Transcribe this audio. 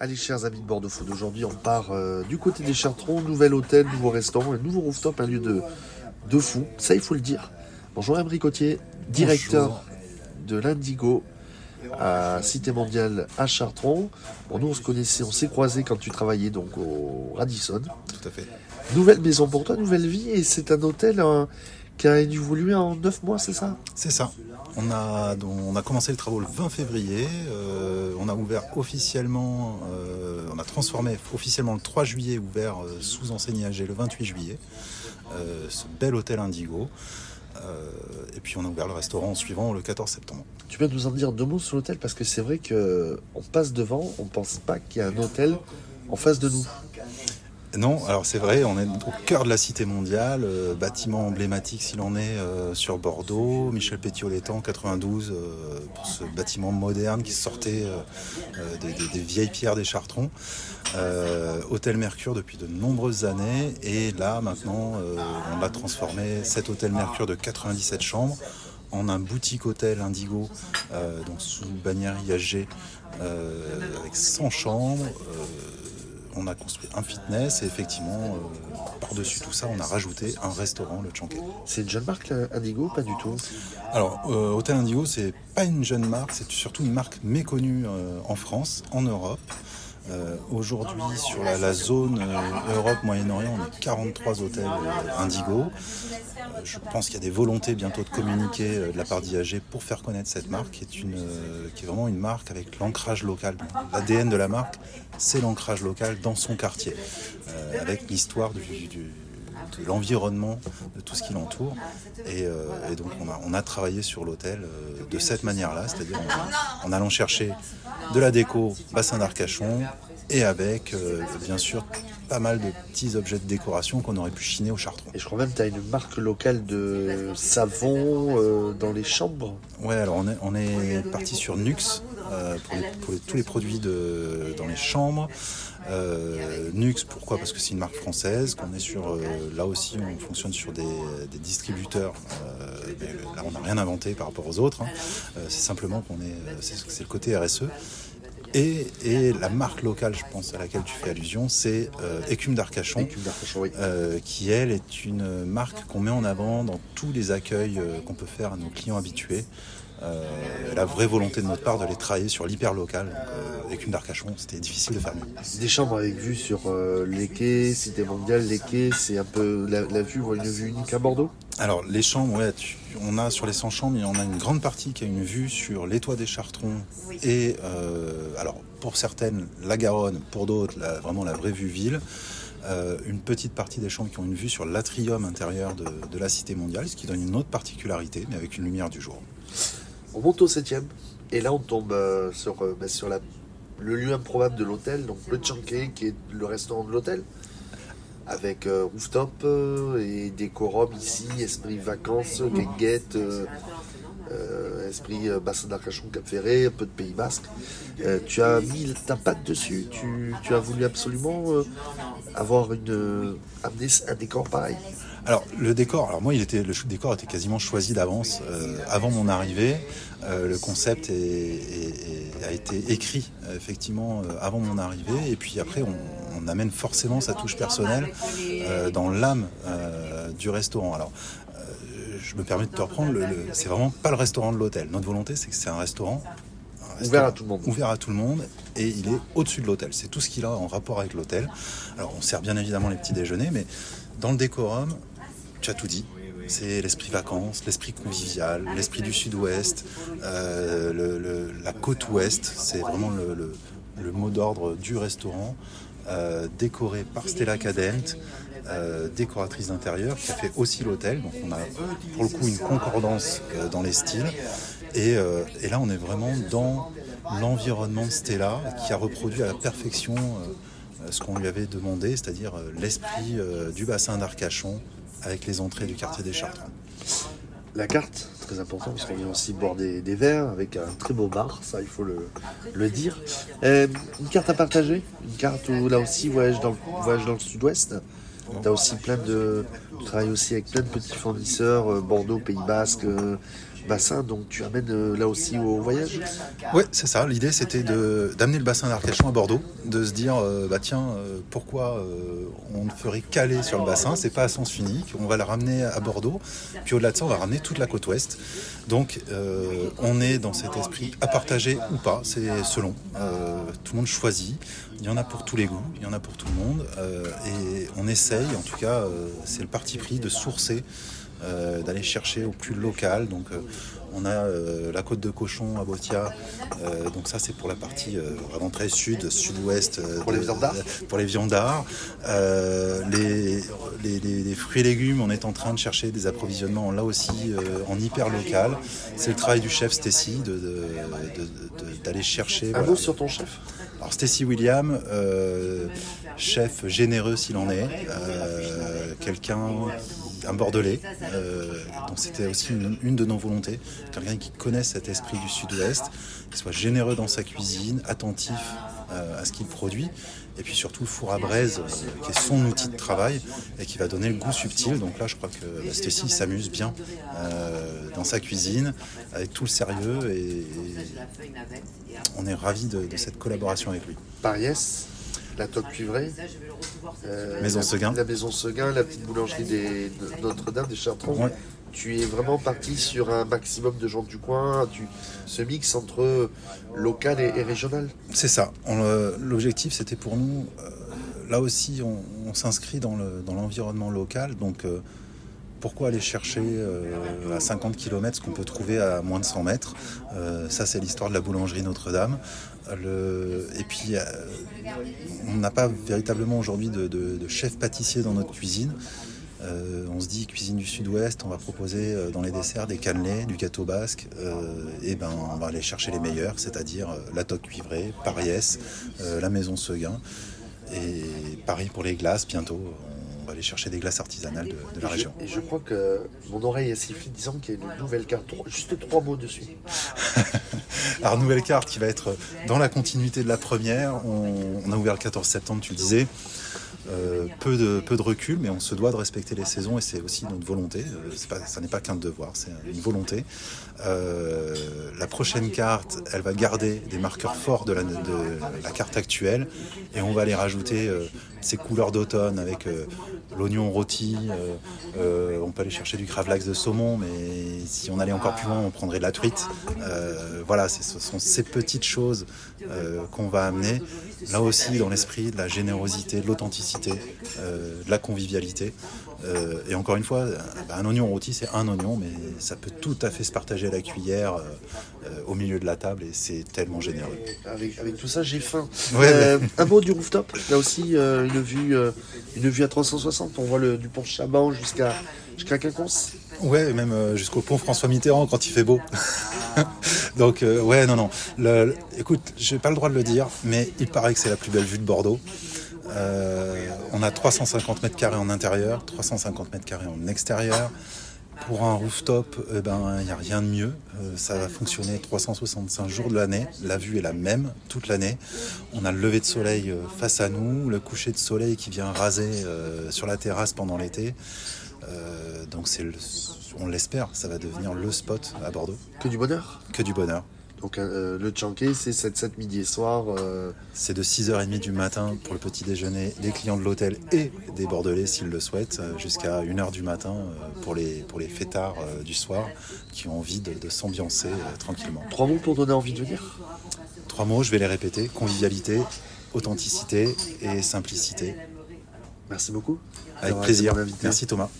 Allez, chers amis de Bordeaux Food, aujourd'hui on part euh, du côté des Chartrons, nouvel hôtel, nouveau restaurant, un nouveau rooftop, un lieu de, de fou, ça il faut le dire. Bonjour Emery Cotier, directeur de l'Indigo à Cité Mondiale à Chartrons. Bon, nous on se connaissait, on s'est croisés quand tu travaillais donc au Radisson. Tout à fait. Nouvelle maison pour toi, nouvelle vie, et c'est un hôtel euh, qui a évolué en 9 mois, c'est ça? C'est ça. On a, commencé les travaux le 20 février. euh, on a ouvert officiellement, euh, on a transformé officiellement le 3 juillet, ouvert euh, sous enseigne AG le 28 juillet. ce bel hôtel Indigo. Et puis on a ouvert le restaurant suivant le 14 septembre. Tu peux nous en dire deux mots sur l'hôtel? Parce que c'est vrai que on passe devant, on pense pas qu'il y a un hôtel en face de nous. Non, alors c'est vrai, on est au cœur de la cité mondiale, euh, bâtiment emblématique s'il en est euh, sur Bordeaux, Michel Pétiollet en 92, euh, pour ce bâtiment moderne qui sortait euh, des, vieilles pierres des Chartrons. Hôtel Mercure depuis de nombreuses années et là maintenant on l'a transformé, cet hôtel Mercure de 97 chambres en un boutique hôtel Indigo, donc sous bannière IHG, avec 100 chambres. On a construit un fitness et effectivement, euh, par-dessus tout ça, on a rajouté un restaurant, le Chanquet. C'est une jeune marque euh, Indigo Pas du tout? Alors, euh, Hôtel Indigo, c'est pas une jeune marque, c'est surtout une marque méconnue euh, en France, en Europe. Euh, Aujourd'hui, sur la, la zone euh, Europe, Moyen-Orient, on est 43 hôtels euh, Indigo. Je pense qu'il y a des volontés bientôt de communiquer de la part d'IAG pour faire connaître cette marque, qui est, une, qui est vraiment une marque avec l'ancrage local. L'ADN de la marque, c'est l'ancrage local dans son quartier, euh, avec l'histoire de l'environnement, de tout ce qui l'entoure. Et, euh, donc on a, travaillé sur l'hôtel euh, de cette manière-là, c'est-à-dire en, allant chercher de la déco bassin d'Arcachon et avec bien sûr pas mal de petits objets de décoration qu'on aurait pu chiner au Chartron. Et je crois même que tu as une marque locale de savon euh, dans les chambres. Ouais, alors on est, on est parti sur Nux euh, pour, les- pour les- tous les produits de, dans les chambres. Euh, Nux, pourquoi? Parce que c'est une marque française, qu'on est sur. euh, là aussi, on fonctionne sur des, des distributeurs. euh, là, on n'a rien inventé par rapport aux autres. hein. C'est simplement qu'on est. C'est c'est le côté RSE. Et, et la marque locale, je pense, à laquelle tu fais allusion, c'est euh, Écume d'Arcachon. Écume d'Arcachon, oui. Euh, qui elle est une marque qu'on met en avant dans tous les accueils euh, qu'on peut faire à nos clients habitués. Euh, la vraie volonté de notre part de les travailler sur l'hyper local. Donc, euh, avec une d'Arcachon, c'était difficile de faire mieux. Des chambres avec vue sur euh, les quais, Cité Mondiale, les quais, c'est un peu la, la vue, une vue unique à Bordeaux? Alors les chambres, ouais, tu- on a sur les 100 chambres, il y en a une grande partie qui a une vue sur les toits des Chartrons et euh, alors pour certaines la Garonne, pour d'autres la- vraiment la vraie vue ville. Euh, une petite partie des chambres qui ont une vue sur l'atrium intérieur de, de la cité mondiale, ce qui donne une autre particularité, mais avec une lumière du jour. On monte au 7 et là on tombe euh, sur, euh, bah, sur la, le lieu improbable de l'hôtel, donc le Chanquet qui est le restaurant de l'hôtel. Avec euh, rooftop et décorum ici, esprit vacances, guinguette, esprit bassin d'Arcachon, Cap Ferré, un peu de Pays Basque. Tu as mis ta patte dessus, tu, tu as voulu absolument avoir une, amener un décor pareil. Alors le décor, alors moi il était, le décor était quasiment choisi d'avance euh, avant mon arrivée. Euh, le concept est- est- est- a été écrit effectivement euh, avant mon arrivée et puis après on, on amène forcément sa touche personnelle dans l'âme du restaurant. Alors je me permets de te reprendre, le, le- c'est vraiment pas le restaurant de l'hôtel. Notre volonté c'est que c'est un restaurant un Ouvert à restaurant tout le monde. Ouvert à tout le monde et il est au-dessus de l'hôtel. C'est tout ce qu'il a en rapport avec l'hôtel. Alors on sert bien évidemment les petits déjeuners, mais dans le décorum, tu. C'est l'esprit vacances, l'esprit convivial, l'esprit du sud-ouest, euh, la côte ouest. C'est vraiment le, mot d'ordre du restaurant, euh, décoré par Stella Cadent, euh, décoratrice d'intérieur, qui a fait aussi l'hôtel. Donc on a pour le coup une concordance dans les styles. Et, et là, on est vraiment dans l'environnement Stella, qui a reproduit à la perfection ce qu'on lui avait demandé, c'est-à-dire euh, l'esprit euh, du bassin d'Arcachon avec les entrées du quartier des Chartrons. La carte, très important, parce qu'on vient aussi boire des, verres avec un très beau bar, ça il faut le, dire. Euh, une carte à partager, une carte où là aussi voyage dans, le- voyage dans le sud-ouest. Tu as aussi plein de. Tu travailles aussi avec plein de petits fournisseurs, euh, Bordeaux, Pays Basque, euh, bassin, donc tu amènes euh, là aussi au voyage Ouais, c'est ça. L'idée, c'était d'amener le bassin d'Arcachon à Bordeaux, de se dire, euh, bah tiens, euh, pourquoi on ne ferait caler sur le bassin? C'est pas à sens unique. On va le ramener à Bordeaux. Puis au-delà de ça, on va ramener toute la côte ouest. Donc, on est dans cet esprit à partager ou pas. C'est selon. Tout le monde choisit. Il y en a pour tous les goûts. Il y en a pour tout le monde. Et on essaye, en tout cas, c'est le parti pris de sourcer euh, d'aller chercher au plus local. Donc euh, on a euh, la côte de cochon à Botia, donc ça c'est pour la partie vraiment très sud, sud-ouest. Pour les viandards Pour les viandards. Les, les- les- les fruits et légumes, on est en train de chercher des approvisionnements là aussi en hyper local. C'est le travail du chef Stacy de- de- de- de- d'aller chercher. Un voilà. mot sur ton chef? Alors Stacy William, euh, chef généreux s'il en est, euh, quelqu'un, un bordelais, euh, donc c'était aussi une, une de nos volontés, quelqu'un qui connaisse cet esprit du sud-ouest, qui soit généreux dans sa cuisine, attentif euh, à ce qu'il produit, et puis surtout le four à braise, euh, qui est son outil de travail, et qui va donner le goût subtil. Donc là, je crois que bah, Stacy il s'amuse bien euh, dans sa cuisine, avec tout le sérieux, et, et on est ravis de- de cette collaboration avec lui. La toque cuivrée, euh, Maison la- Seguin. La maison Seguin, la petite boulangerie des, de Notre-Dame, des Chartrons. Ouais. Tu es vraiment parti sur un maximum de gens du coin, tu, ce mix entre local et, et régional. C'est ça. Euh, L'objectif, c'était pour nous, euh, là aussi, on, on s'inscrit dans le- dans l'environnement local. Donc, euh, pourquoi aller chercher euh, à 50 km ce qu'on peut trouver à moins de 100 mètres Euh, Ça, c'est l'histoire de la boulangerie Notre-Dame. Et puis, euh, on n'a pas véritablement aujourd'hui de, chef pâtissier dans notre cuisine. On se dit cuisine du sud-ouest, on va proposer dans les desserts des cannelés, du gâteau basque, et ben on va aller chercher les meilleurs, c'est-à-dire la toque cuivrée, Pariès, la maison Seguin, et pareil pour les glaces, bientôt aller chercher des glaces artisanales de, de la Et je, région. et je crois que mon oreille a sifflé disant qu'il y a une nouvelle carte. Juste trois mots dessus. Alors nouvelle carte qui va être dans la continuité de la première, on, on a ouvert le 14 septembre, tu le disais. Euh, peu, de, recul, mais on se doit de respecter les saisons et c'est aussi notre volonté. Euh, pas, ça n'est pas qu'un devoir, c'est une volonté. Euh, la prochaine carte, elle va garder des marqueurs forts de la, carte actuelle et on va les rajouter ces couleurs d'automne avec l'oignon rôti. on peut aller chercher du gravlax de saumon, mais si on allait encore plus loin, on prendrait de la truite. Voilà, ce sont ces petites choses qu'on va amener. Là aussi, dans l'esprit de la générosité, de l'authenticité, euh, de la convivialité. Euh, et encore une fois, euh, un oignon rôti, c'est un oignon, mais ça peut tout à fait se partager à la cuillère, au milieu de la table, et c'est tellement généreux. Avec, avec tout ça, j'ai faim. Ouais, un mot du rooftop. Là aussi, une, vue, une vue à 360. On voit le, du pont Chaban jusqu'à jusqu'à Quinconce. Ouais, même jusqu'au pont François Mitterrand quand il fait beau. Donc, euh, ouais, non, non. Le- le- écoute, j'ai pas le droit de le dire, mais il paraît que c'est la plus belle vue de Bordeaux. Euh, on a 350 mètres carrés en intérieur, 350 mètres carrés en extérieur. Pour un rooftop, eh ben, il n'y a rien de mieux. Euh, ça va fonctionner 365 jours de l'année. La vue est la même toute l'année. On a le lever de soleil euh, face à nous, le coucher de soleil qui vient raser euh, sur la terrasse pendant l'été. Donc c'est on l'espère, ça va devenir le spot à Bordeaux. Que du bonheur. Que du bonheur. Donc euh, le Tchanké, c'est 7-7 midi et soir. euh, C'est de 6h30 du matin pour le petit déjeuner des clients de l'hôtel et des Bordelais s'ils le souhaitent, euh, jusqu'à 1h du matin euh, pour les, pour les fêtards euh, du soir qui ont envie de, de s'ambiancer euh, tranquillement. trois mots pour donner envie de venir? Trois mots, je vais les répéter. Convivialité, authenticité et simplicité. Merci beaucoup. Avec plaisir. Merci Thomas.